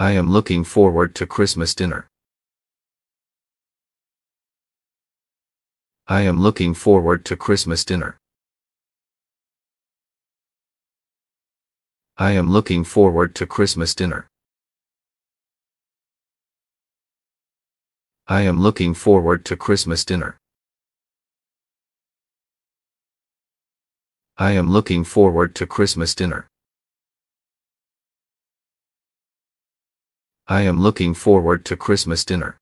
I am looking forward to Christmas dinner. I am looking forward to Christmas dinner. I am looking forward to Christmas dinner. I am looking forward to Christmas dinner. I am looking forward to Christmas dinner. I am looking forward to Christmas dinner.